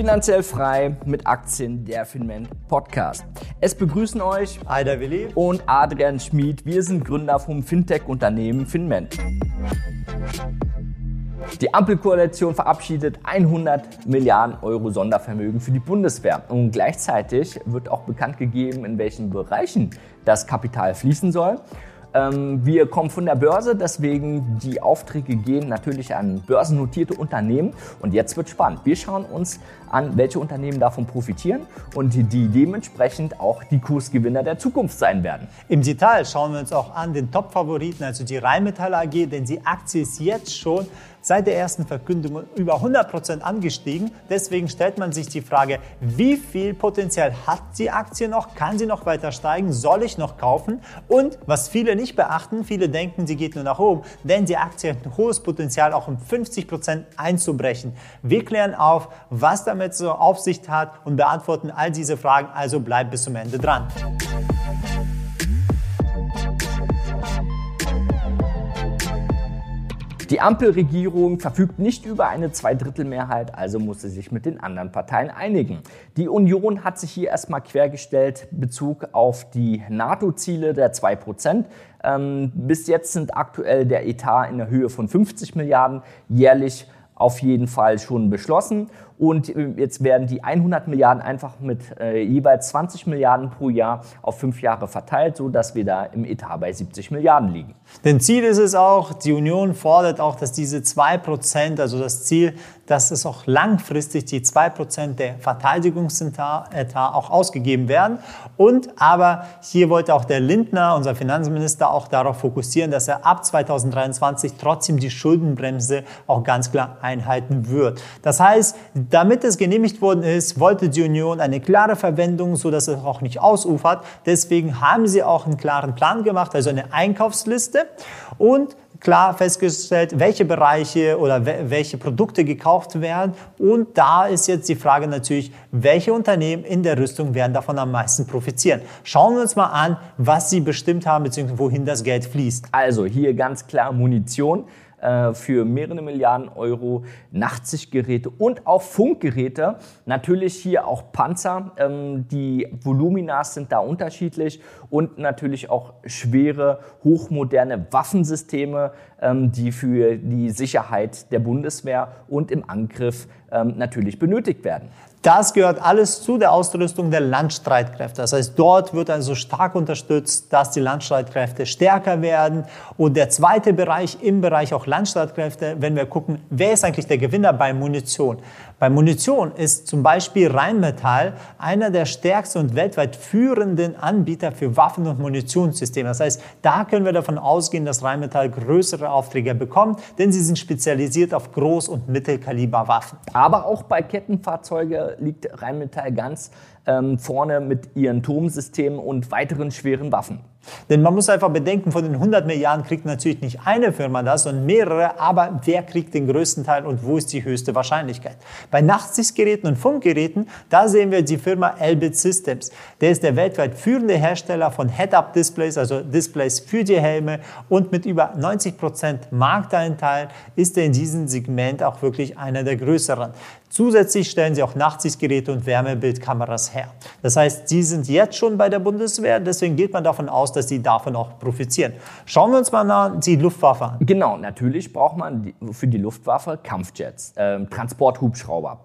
Finanziell frei mit Aktien der Finment Podcast. Es begrüßen euch Aida Willi und Adrian Schmid. Wir sind Gründer vom Fintech-Unternehmen Finment. Die Ampelkoalition verabschiedet 100 Milliarden Euro Sondervermögen für die Bundeswehr. Und gleichzeitig wird auch bekannt gegeben, in welchen Bereichen das Kapital fließen soll. Ähm, wir kommen von der Börse, deswegen die Aufträge gehen natürlich an börsennotierte Unternehmen. Und jetzt wird spannend. Wir schauen uns an, welche Unternehmen davon profitieren und die dementsprechend auch die Kursgewinner der Zukunft sein werden. Im Detail schauen wir uns auch an den Top-Favoriten, also die Rheinmetall AG, denn die Aktie ist jetzt schon seit der ersten Verkündung über 100 Prozent angestiegen. Deswegen stellt man sich die Frage, wie viel Potenzial hat die Aktie noch? Kann sie noch weiter steigen? Soll ich noch kaufen? Und was viele nicht beachten, viele denken, sie geht nur nach oben, denn die Aktie hat ein hohes Potenzial, auch um 50 Prozent einzubrechen. Wir klären auf, was damit so auf sich hat und beantworten all diese Fragen. Also bleibt bis zum Ende dran. Die Ampelregierung verfügt nicht über eine Zweidrittelmehrheit, also muss sie sich mit den anderen Parteien einigen. Die Union hat sich hier erstmal quergestellt Bezug auf die NATO-Ziele der 2 Prozent. Ähm, bis jetzt sind aktuell der Etat in der Höhe von 50 Milliarden jährlich auf jeden Fall schon beschlossen. Und äh, jetzt werden die 100 Milliarden einfach mit äh, jeweils 20 Milliarden pro Jahr auf fünf Jahre verteilt, sodass wir da im Etat bei 70 Milliarden liegen. Denn Ziel ist es auch, die Union fordert auch, dass diese 2%, also das Ziel, dass es auch langfristig die 2% der Verteidigungsetat auch ausgegeben werden. Und aber hier wollte auch der Lindner, unser Finanzminister, auch darauf fokussieren, dass er ab 2023 trotzdem die Schuldenbremse auch ganz klar einhalten wird. Das heißt, damit es genehmigt worden ist, wollte die Union eine klare Verwendung, so dass es auch nicht ausufert. Deswegen haben sie auch einen klaren Plan gemacht, also eine Einkaufsliste und klar festgestellt, welche Bereiche oder welche Produkte gekauft werden. Und da ist jetzt die Frage natürlich, welche Unternehmen in der Rüstung werden davon am meisten profitieren. Schauen wir uns mal an, was sie bestimmt haben, beziehungsweise wohin das Geld fließt. Also hier ganz klar Munition. Äh, für mehrere Milliarden Euro Nachtsichtgeräte und auch Funkgeräte. Natürlich hier auch Panzer. Ähm, die Volumina sind da unterschiedlich und natürlich auch schwere, hochmoderne Waffensysteme, ähm, die für die Sicherheit der Bundeswehr und im Angriff ähm, natürlich benötigt werden. Das gehört alles zu der Ausrüstung der Landstreitkräfte. Das heißt, dort wird also stark unterstützt, dass die Landstreitkräfte stärker werden. Und der zweite Bereich im Bereich auch Landstreitkräfte, wenn wir gucken, wer ist eigentlich der Gewinner bei Munition? Bei Munition ist zum Beispiel Rheinmetall einer der stärksten und weltweit führenden Anbieter für Waffen- und Munitionssysteme. Das heißt, da können wir davon ausgehen, dass Rheinmetall größere Aufträge bekommt, denn sie sind spezialisiert auf Groß- und Mittelkaliberwaffen. Aber auch bei Kettenfahrzeugen liegt Rheinmetall ganz ähm, vorne mit ihren Turmsystemen und weiteren schweren Waffen. Denn man muss einfach bedenken, von den 100 Milliarden kriegt natürlich nicht eine Firma das, sondern mehrere. Aber wer kriegt den größten Teil und wo ist die höchste Wahrscheinlichkeit? Bei Nachtsichtgeräten und Funkgeräten, da sehen wir die Firma Elbit Systems. Der ist der weltweit führende Hersteller von Head-Up-Displays, also Displays für die Helme. Und mit über 90 Prozent Markteinteil ist er in diesem Segment auch wirklich einer der größeren. Zusätzlich stellen sie auch Nachtsichtgeräte und Wärmebildkameras her. Das heißt, die sind jetzt schon bei der Bundeswehr, deswegen geht man davon aus, dass sie davon auch profitieren. Schauen wir uns mal nach die Luftwaffe an. Genau, natürlich braucht man für die Luftwaffe Kampfjets, äh, Transporthubschrauber.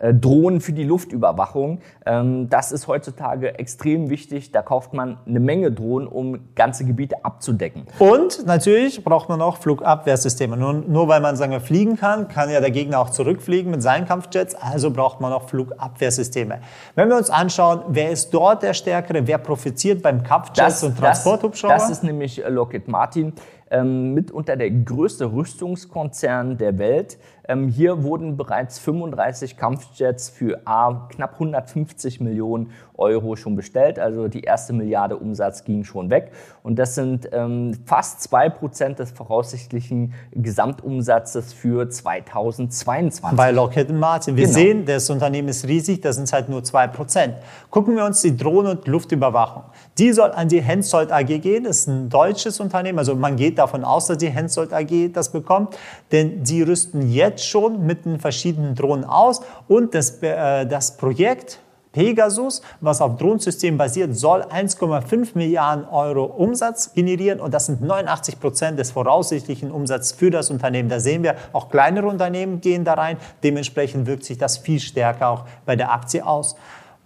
Äh, Drohnen für die Luftüberwachung. Ähm, das ist heutzutage extrem wichtig. Da kauft man eine Menge Drohnen, um ganze Gebiete abzudecken. Und natürlich braucht man auch Flugabwehrsysteme. Nur, nur weil man sagen wir, fliegen kann, kann ja der Gegner auch zurückfliegen mit seinen Kampfjets. Also braucht man auch Flugabwehrsysteme. Wenn wir uns anschauen, wer ist dort der Stärkere, wer profitiert beim Kampfjets und Transporthubschrauber? Das, das ist nämlich Lockheed Martin ähm, mitunter der größte Rüstungskonzern der Welt. Ähm, hier wurden bereits 35 Kampfjets für A, knapp 150 Millionen Euro schon bestellt. Also die erste Milliarde Umsatz ging schon weg. Und das sind ähm, fast zwei Prozent des voraussichtlichen Gesamtumsatzes für 2022. Bei Lockheed Martin. Wir genau. sehen, das Unternehmen ist riesig, das sind halt nur zwei Prozent. Gucken wir uns die Drohnen- und Luftüberwachung. Die soll an die Hensoldt AG gehen. Das ist ein deutsches Unternehmen. Also man geht davon aus, dass die Hensoldt AG das bekommt, denn sie rüsten jetzt schon mit den verschiedenen Drohnen aus und das, äh, das Projekt Pegasus, was auf Drohnensystemen basiert, soll 1,5 Milliarden Euro Umsatz generieren und das sind 89 Prozent des voraussichtlichen Umsatzes für das Unternehmen. Da sehen wir, auch kleinere Unternehmen gehen da rein. Dementsprechend wirkt sich das viel stärker auch bei der Aktie aus.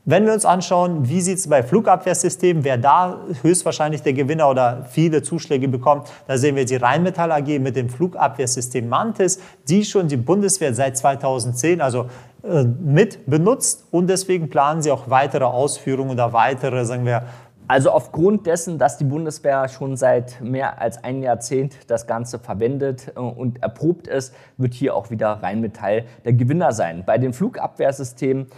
Wenn wir uns anschauen, wie sieht es bei Flugabwehrsystemen, wer da höchstwahrscheinlich der Gewinner oder viele Zuschläge bekommt, da sehen wir die Rheinmetall AG mit dem Flugabwehrsystem Mantis, die schon die Bundeswehr seit 2010, also äh, mit benutzt und deswegen planen sie auch weitere Ausführungen oder weitere, sagen wir, also aufgrund dessen, dass die Bundeswehr schon seit mehr als ein Jahrzehnt das Ganze verwendet äh, und erprobt ist, wird hier auch wieder Rheinmetall der Gewinner sein. Bei den Flugabwehrsystemen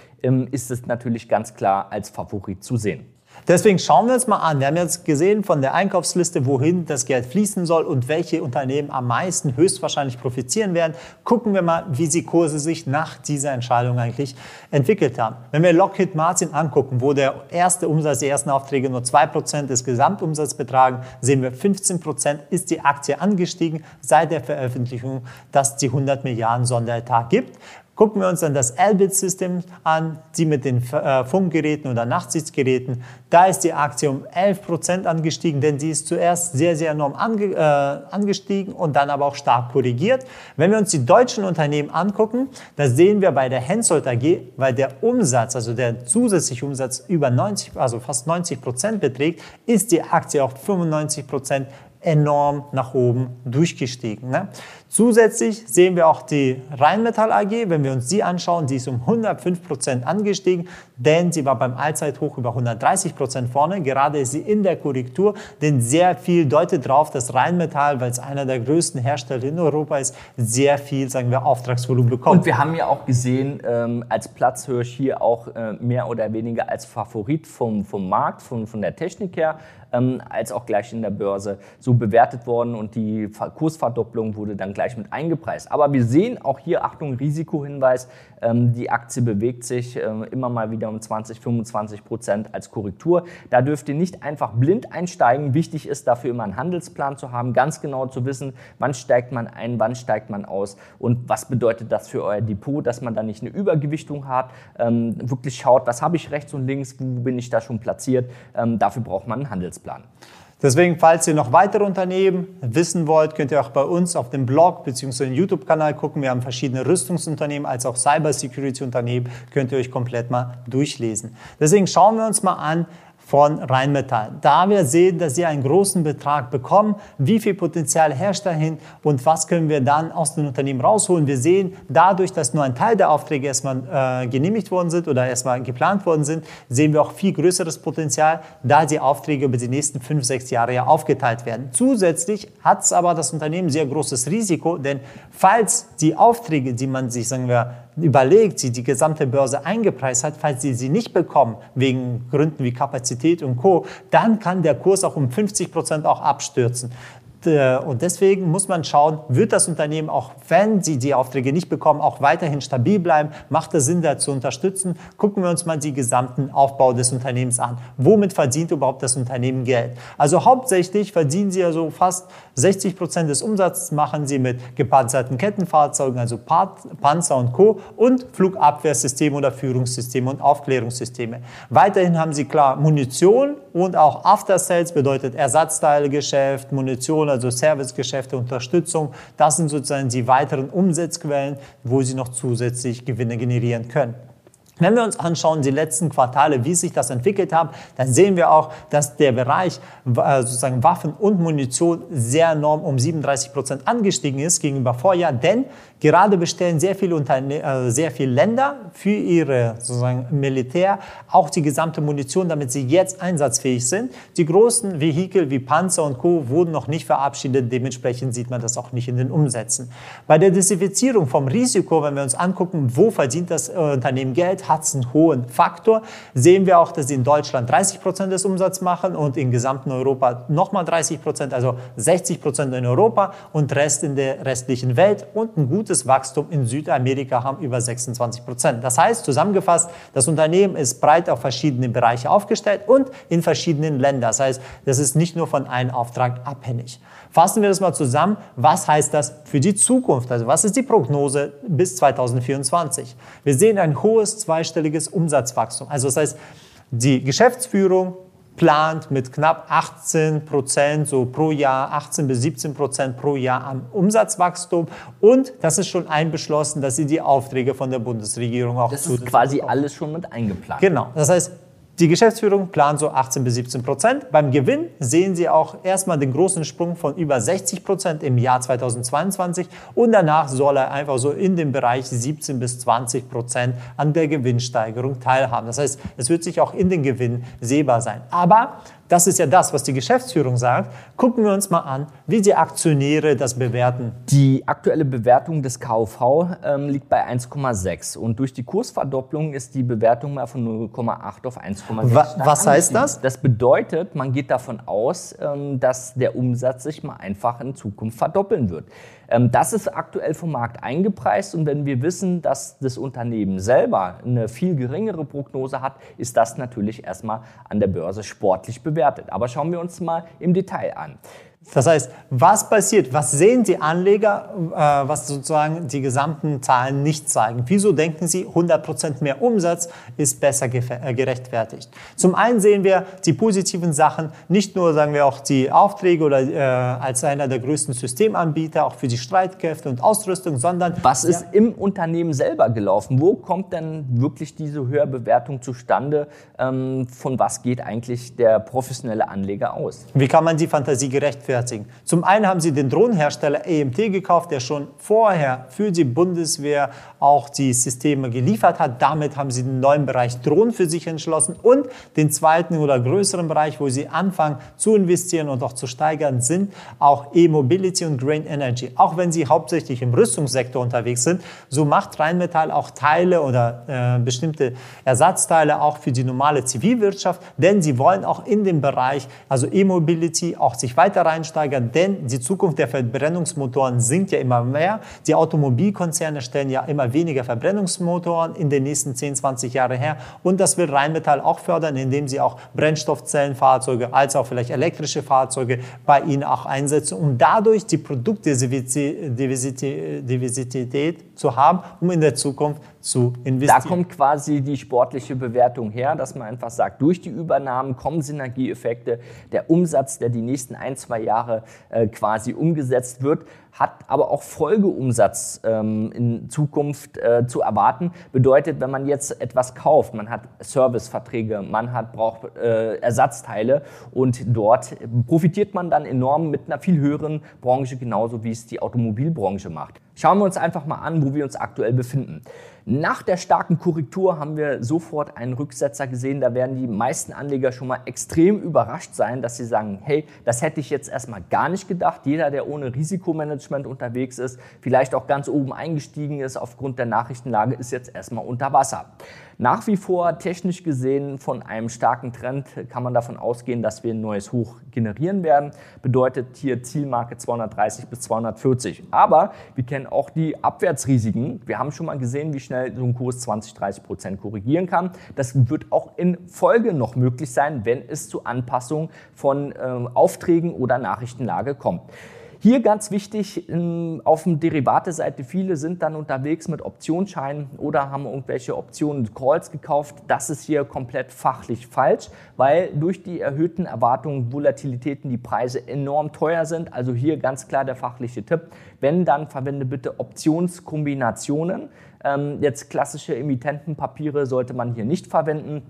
ist es natürlich ganz klar als Favorit zu sehen. Deswegen schauen wir uns mal an. Wir haben jetzt gesehen von der Einkaufsliste, wohin das Geld fließen soll und welche Unternehmen am meisten höchstwahrscheinlich profitieren werden. Gucken wir mal, wie die Kurse sich nach dieser Entscheidung eigentlich entwickelt haben. Wenn wir Lockheed Martin angucken, wo der erste Umsatz, die ersten Aufträge nur 2% des Gesamtumsatzes betragen, sehen wir 15% ist die Aktie angestiegen seit der Veröffentlichung, dass die 100 Milliarden Sonderetat gibt. Gucken wir uns dann das Elbit-System an, die mit den äh, Funkgeräten oder Nachtsichtgeräten. Da ist die Aktie um 11% angestiegen, denn sie ist zuerst sehr, sehr enorm ange, äh, angestiegen und dann aber auch stark korrigiert. Wenn wir uns die deutschen Unternehmen angucken, da sehen wir bei der Hensoldt AG, weil der Umsatz, also der zusätzliche Umsatz über 90, also fast 90% beträgt, ist die Aktie auch 95% enorm nach oben durchgestiegen. Ne? Zusätzlich sehen wir auch die Rheinmetall AG, wenn wir uns sie anschauen, die ist um 105 Prozent angestiegen, denn sie war beim Allzeithoch über 130 Prozent vorne. Gerade ist sie in der Korrektur, denn sehr viel deutet darauf, dass Rheinmetall, weil es einer der größten Hersteller in Europa ist, sehr viel, sagen wir, Auftragsvolumen bekommt. Und wir haben ja auch gesehen, ähm, als Platzhirsch hier auch äh, mehr oder weniger als Favorit vom, vom Markt, von, von der Technik her, ähm, als auch gleich in der Börse so bewertet worden und die Kursverdopplung wurde dann gleich mit eingepreist. Aber wir sehen auch hier, Achtung, Risikohinweis, ähm, die Aktie bewegt sich ähm, immer mal wieder um 20, 25 Prozent als Korrektur. Da dürft ihr nicht einfach blind einsteigen. Wichtig ist dafür immer einen Handelsplan zu haben, ganz genau zu wissen, wann steigt man ein, wann steigt man aus und was bedeutet das für euer Depot, dass man da nicht eine Übergewichtung hat, ähm, wirklich schaut, was habe ich rechts und links, wo bin ich da schon platziert. Ähm, dafür braucht man einen Handelsplan. Deswegen, falls ihr noch weitere Unternehmen wissen wollt, könnt ihr auch bei uns auf dem Blog bzw. YouTube-Kanal gucken. Wir haben verschiedene Rüstungsunternehmen als auch Cybersecurity-Unternehmen. Könnt ihr euch komplett mal durchlesen. Deswegen schauen wir uns mal an, von Rheinmetall. Da wir sehen, dass sie einen großen Betrag bekommen, wie viel Potenzial herrscht dahin und was können wir dann aus den Unternehmen rausholen. Wir sehen, dadurch, dass nur ein Teil der Aufträge erstmal äh, genehmigt worden sind oder erstmal geplant worden sind, sehen wir auch viel größeres Potenzial, da die Aufträge über die nächsten fünf, sechs Jahre ja aufgeteilt werden. Zusätzlich hat es aber das Unternehmen sehr großes Risiko, denn falls die Aufträge, die man sich, sagen wir, überlegt, sie die gesamte Börse eingepreist hat, falls sie sie nicht bekommen, wegen Gründen wie Kapazität und Co., dann kann der Kurs auch um 50 Prozent auch abstürzen. Äh, und deswegen muss man schauen, wird das Unternehmen auch, wenn sie die Aufträge nicht bekommen, auch weiterhin stabil bleiben? Macht es Sinn, da zu unterstützen? Gucken wir uns mal den gesamten Aufbau des Unternehmens an. Womit verdient überhaupt das Unternehmen Geld? Also hauptsächlich verdienen sie also fast 60 Prozent des Umsatzes machen sie mit gepanzerten Kettenfahrzeugen, also Panzer und Co. und Flugabwehrsysteme oder Führungssysteme und Aufklärungssysteme. Weiterhin haben sie klar Munition und auch After Sales bedeutet Ersatzteilegeschäft, Munition, also Servicegeschäfte, Unterstützung. Das sind sozusagen die weiteren Umsatzquellen, wo sie noch zusätzlich Gewinne generieren können. Wenn wir uns anschauen, die letzten Quartale, wie sich das entwickelt hat, dann sehen wir auch, dass der Bereich äh, sozusagen Waffen und Munition sehr enorm um 37 Prozent angestiegen ist gegenüber Vorjahr, denn gerade bestellen sehr viele, Unterne äh, sehr viele Länder für ihre sozusagen Militär auch die gesamte Munition, damit sie jetzt einsatzfähig sind. Die großen Vehikel wie Panzer und Co. wurden noch nicht verabschiedet, dementsprechend sieht man das auch nicht in den Umsätzen. Bei der Diversifizierung vom Risiko, wenn wir uns angucken, wo verdient das äh, Unternehmen Geld, Selbst hat einen hohen Faktor. Sehen wir auch, dass sie in Deutschland 30 Prozent des Umsatzes machen und im gesamten Europa nochmal 30 Prozent, also 60 Prozent in Europa und Rest in der restlichen Welt und ein gutes Wachstum in Südamerika haben über 26 Prozent. Das heißt, zusammengefasst, das Unternehmen ist breit auf verschiedene Bereiche aufgestellt und in verschiedenen Ländern. Das heißt, das ist nicht nur von einem Auftrag abhängig. Fassen wir das mal zusammen. Was heißt das für die Zukunft? Also was ist die Prognose bis 2024? Wir sehen ein hohes zweistelliges Umsatzwachstum. Also das heißt, die Geschäftsführung plant mit knapp 18 Prozent so pro Jahr, 18 bis 17 Prozent pro Jahr am Umsatzwachstum. Und das ist schon einbeschlossen, dass sie die Aufträge von der Bundesregierung auch Das ist quasi alles schon mit eingeplant. Genau. Das heißt, die Geschäftsführung plant so 18 bis 17 Prozent. Beim Gewinn sehen Sie auch erstmal den großen Sprung von über 60 Prozent im Jahr 2022 und danach soll er einfach so in dem Bereich 17 bis 20 Prozent an der Gewinnsteigerung teilhaben. Das heißt, es wird sich auch in den Gewinn sehbar sein. Aber das ist ja das, was die Geschäftsführung sagt. Gucken wir uns mal an, wie die Aktionäre das bewerten. Die aktuelle Bewertung des KV ähm, liegt bei 1,6 und durch die Kursverdopplung ist die Bewertung mal von 0,8 auf 1,6. Wa was heißt das? Das bedeutet, man geht davon aus, ähm, dass der Umsatz sich mal einfach in Zukunft verdoppeln wird. Ähm, das ist aktuell vom Markt eingepreist und wenn wir wissen, dass das Unternehmen selber eine viel geringere Prognose hat, ist das natürlich erstmal an der Börse sportlich bewertet. Aber schauen wir uns mal im Detail an. Das heißt, was passiert? Was sehen die Anleger, äh, was sozusagen die gesamten Zahlen nicht zeigen? Wieso denken sie, 100% mehr Umsatz ist besser äh, gerechtfertigt? Zum einen sehen wir die positiven Sachen, nicht nur sagen wir auch die Aufträge oder äh, als einer der größten Systemanbieter auch für die Streitkräfte und Ausrüstung, sondern was ist ja, im Unternehmen selber gelaufen? Wo kommt denn wirklich diese höhere Bewertung zustande? Ähm, von was geht eigentlich der professionelle Anleger aus? Wie kann man die Fantasie gerechtfertigen? Rechtfertigen. Zum einen haben sie den Drohnenhersteller AMT gekauft, der schon vorher für die Bundeswehr auch die Systeme geliefert hat. Damit haben sie den neuen Bereich Drohnen für sich entschlossen. Und den zweiten oder größeren Bereich, wo sie anfangen zu investieren und auch zu steigern, sind auch E-Mobility und Green Energy. Auch wenn sie hauptsächlich im Rüstungssektor unterwegs sind, so macht Rheinmetall auch Teile oder äh, bestimmte Ersatzteile auch für die normale Zivilwirtschaft, denn sie wollen auch in dem Bereich, also E-Mobility, auch sich weiter rein reinsteigern, denn die Zukunft der Verbrennungsmotoren sinkt ja immer mehr. Die Automobilkonzerne stellen ja immer weniger Verbrennungsmotoren in den nächsten 10, 20 Jahren her und das will Rheinmetall auch fördern, indem sie auch Brennstoffzellenfahrzeuge als auch vielleicht elektrische Fahrzeuge bei ihnen auch einsetzen, um dadurch die Produktdiversität zu haben, um in der Zukunft zu investieren. Da kommt quasi die sportliche Bewertung her, dass man einfach sagt, durch die Übernahmen kommen Synergieeffekte. Der Umsatz, der die nächsten ein, zwei Jahre äh, quasi umgesetzt wird, hat aber auch Folgeumsatz ähm, in Zukunft äh, zu erwarten. Bedeutet, wenn man jetzt etwas kauft, man hat Serviceverträge, man hat, braucht äh, Ersatzteile und dort profitiert man dann enorm mit einer viel höheren Branche, genauso wie es die Automobilbranche macht. Schauen wir uns einfach mal an, wo wir uns aktuell befinden. Nach der starken Korrektur haben wir sofort einen Rücksetzer gesehen. Da werden die meisten Anleger schon mal extrem überrascht sein, dass sie sagen, hey, das hätte ich jetzt erstmal gar nicht gedacht. Jeder, der ohne Risikomanagement unterwegs ist, vielleicht auch ganz oben eingestiegen ist aufgrund der Nachrichtenlage, ist jetzt erstmal unter Wasser. Nach wie vor technisch gesehen von einem starken Trend kann man davon ausgehen, dass wir ein neues Hoch generieren werden. Bedeutet hier Zielmarke 230 bis 240. Aber wir kennen auch die Abwärtsrisiken. Wir haben schon mal gesehen, wie schnell so ein Kurs 20, 30 Prozent korrigieren kann. Das wird auch in Folge noch möglich sein, wenn es zu Anpassungen von äh, Aufträgen oder Nachrichtenlage kommt. Hier ganz wichtig, ähm, auf der Derivate-Seite, viele sind dann unterwegs mit Optionsscheinen oder haben irgendwelche Optionen Calls gekauft. Das ist hier komplett fachlich falsch, weil durch die erhöhten Erwartungen, Volatilitäten die Preise enorm teuer sind. Also hier ganz klar der fachliche Tipp. Wenn, dann verwende bitte Optionskombinationen. Ähm, jetzt klassische Emittentenpapiere sollte man hier nicht verwenden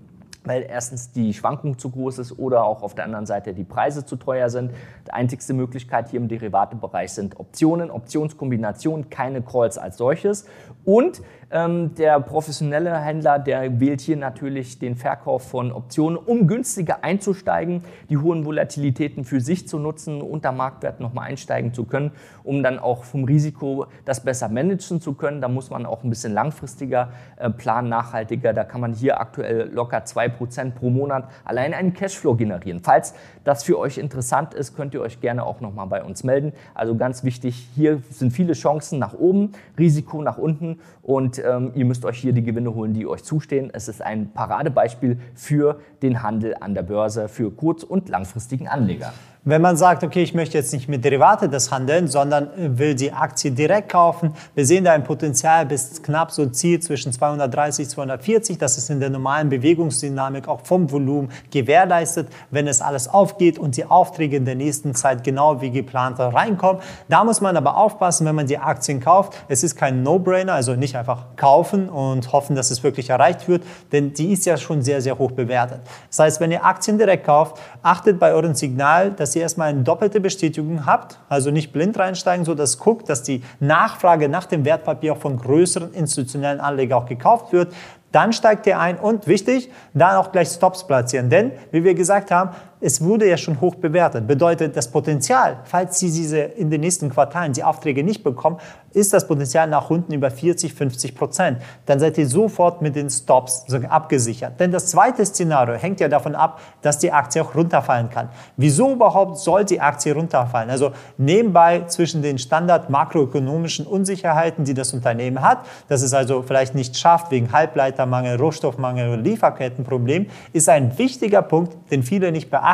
weil erstens die Schwankung zu groß ist oder auch auf der anderen Seite die Preise zu teuer sind. Die einzigste Möglichkeit hier im Derivatebereich sind Optionen, Optionskombinationen, keine Calls als solches. Und der professionelle Händler, der wählt hier natürlich den Verkauf von Optionen, um günstiger einzusteigen, die hohen Volatilitäten für sich zu nutzen, unter Marktwert nochmal einsteigen zu können, um dann auch vom Risiko das besser managen zu können. Da muss man auch ein bisschen langfristiger äh, planen, nachhaltiger. Da kann man hier aktuell locker 2% pro Monat allein einen Cashflow generieren. Falls das für euch interessant ist, könnt ihr euch gerne auch nochmal bei uns melden. Also ganz wichtig, hier sind viele Chancen nach oben, Risiko nach unten und ähm, ihr müsst euch hier die Gewinne holen, die euch zustehen. Es ist ein Paradebeispiel für den Handel an der Börse für kurz- und langfristigen Anleger. Wenn man sagt, okay, ich möchte jetzt nicht mit Derivate das handeln, sondern will die Aktie direkt kaufen, wir sehen da ein Potenzial bis knapp so Ziel zwischen 230, 240. Das ist in der normalen Bewegungsdynamik auch vom Volumen gewährleistet, wenn es alles aufgeht und die Aufträge in der nächsten Zeit genau wie geplant reinkommen. Da muss man aber aufpassen, wenn man die Aktien kauft. Es ist kein No-Brainer, also nicht einfach kaufen und hoffen, dass es wirklich erreicht wird, denn die ist ja schon sehr, sehr hoch bewertet. Das heißt, wenn ihr Aktien direkt kauft, achtet bei euren Signal, dass erstmal eine doppelte Bestätigung habt, also nicht blind reinsteigen, so dass guckt, dass die Nachfrage nach dem Wertpapier auch von größeren institutionellen Anlegern auch gekauft wird. Dann steigt ihr ein und wichtig, dann auch gleich Stops platzieren. Denn, wie wir gesagt haben, es wurde ja schon hoch bewertet. Bedeutet, das Potenzial, falls Sie diese in den nächsten Quartalen die Aufträge nicht bekommen, ist das Potenzial nach unten über 40, 50 Prozent. Dann seid ihr sofort mit den Stops abgesichert. Denn das zweite Szenario hängt ja davon ab, dass die Aktie auch runterfallen kann. Wieso überhaupt soll die Aktie runterfallen? Also nebenbei zwischen den Standard makroökonomischen Unsicherheiten, die das Unternehmen hat, dass es also vielleicht nicht schafft wegen Halbleitermangel, Rohstoffmangel oder Lieferkettenproblem, ist ein wichtiger Punkt, den viele nicht beachten.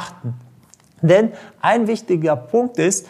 Denn ein wichtiger Punkt ist,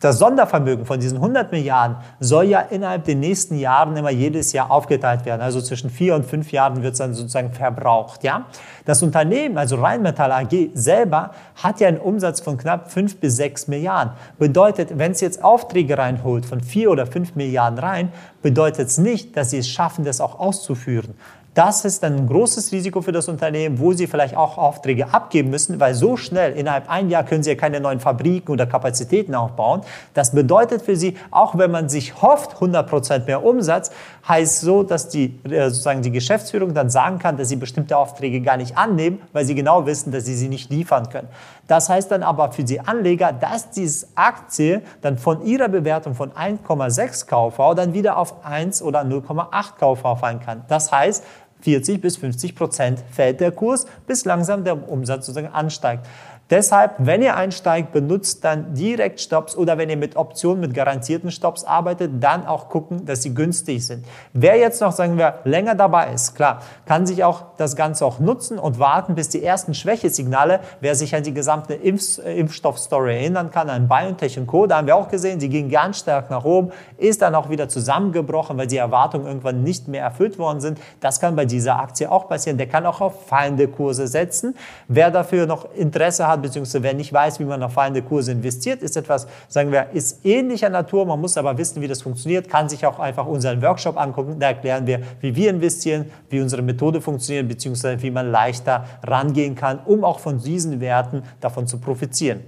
das Sondervermögen von diesen 100 Milliarden soll ja innerhalb der nächsten Jahren immer jedes Jahr aufgeteilt werden. Also zwischen vier und fünf Jahren wird es dann sozusagen verbraucht. Ja? Das Unternehmen, also Rheinmetall AG selber, hat ja einen Umsatz von knapp fünf bis sechs Milliarden. Bedeutet, wenn es jetzt Aufträge reinholt von vier oder fünf Milliarden rein, bedeutet es nicht, dass sie es schaffen, das auch auszuführen. Das ist ein großes Risiko für das Unternehmen, wo sie vielleicht auch Aufträge abgeben müssen, weil so schnell, innerhalb ein Jahr können sie ja keine neuen Fabriken oder Kapazitäten aufbauen. Das bedeutet für sie, auch wenn man sich hofft, 100% mehr Umsatz, heißt so, dass die, äh, sozusagen die Geschäftsführung dann sagen kann, dass sie bestimmte Aufträge gar nicht annehmen, weil sie genau wissen, dass sie sie nicht liefern können. Das heißt dann aber für die Anleger, dass diese Aktie dann von ihrer Bewertung von 1,6 KV dann wieder auf 1 oder 0,8 KV fallen kann. Das heißt, 40 bis 50 Prozent fällt der Kurs, bis langsam der Umsatz sozusagen ansteigt. Deshalb, wenn ihr einsteigt, benutzt dann direkt Stops oder wenn ihr mit Optionen, mit garantierten Stops arbeitet, dann auch gucken, dass sie günstig sind. Wer jetzt noch, sagen wir, länger dabei ist, klar, kann sich auch das Ganze auch nutzen und warten, bis die ersten Schwächesignale, wer sich an die gesamte Impf Impfstoffstory erinnern kann, an BioNTech und Co., da haben wir auch gesehen, sie ging ganz stark nach oben, ist dann auch wieder zusammengebrochen, weil die Erwartungen irgendwann nicht mehr erfüllt worden sind. Das kann bei dieser Aktie auch passieren. Der kann auch auf fallende Kurse setzen. Wer dafür noch Interesse hat, beziehungsweise wer nicht weiß, wie man auf fallende Kurse investiert, ist etwas, sagen wir, ist ähnlicher Natur. Man muss aber wissen, wie das funktioniert, kann sich auch einfach unseren Workshop angucken. Da erklären wir, wie wir investieren, wie unsere Methode funktioniert, beziehungsweise wie man leichter rangehen kann, um auch von diesen Werten davon zu profitieren.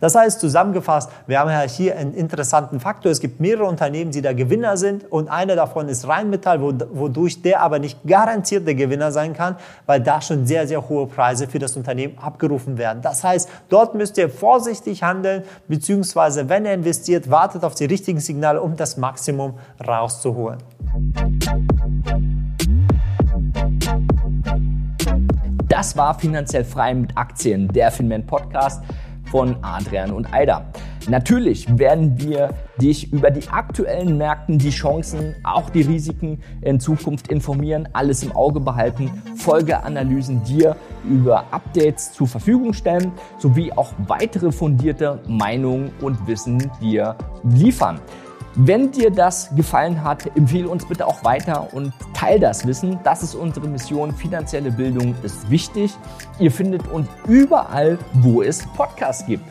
Das heißt, zusammengefasst, wir haben ja hier einen interessanten Faktor. Es gibt mehrere Unternehmen, die da Gewinner sind und einer davon ist Rheinmetall, wodurch der aber nicht garantiert der Gewinner sein kann, weil da schon sehr, sehr hohe Preise für das Unternehmen abgerufen werden. Das heißt, dort müsst ihr vorsichtig handeln, beziehungsweise wenn ihr investiert, wartet auf die richtigen Signale, um das Maximum rauszuholen. Das war finanziell frei mit Aktien, der Finman Podcast von Adrian und Aida. Natürlich werden wir dich über die aktuellen Märkten, die Chancen, auch die Risiken in Zukunft informieren, alles im Auge behalten, Folgeanalysen dir über Updates zur Verfügung stellen, sowie auch weitere fundierte Meinungen und Wissen dir liefern. Wenn dir das gefallen hat, empfehle uns bitte auch weiter und teil das Wissen. Das ist unsere Mission. Finanzielle Bildung ist wichtig. Ihr findet uns überall, wo es Podcasts gibt.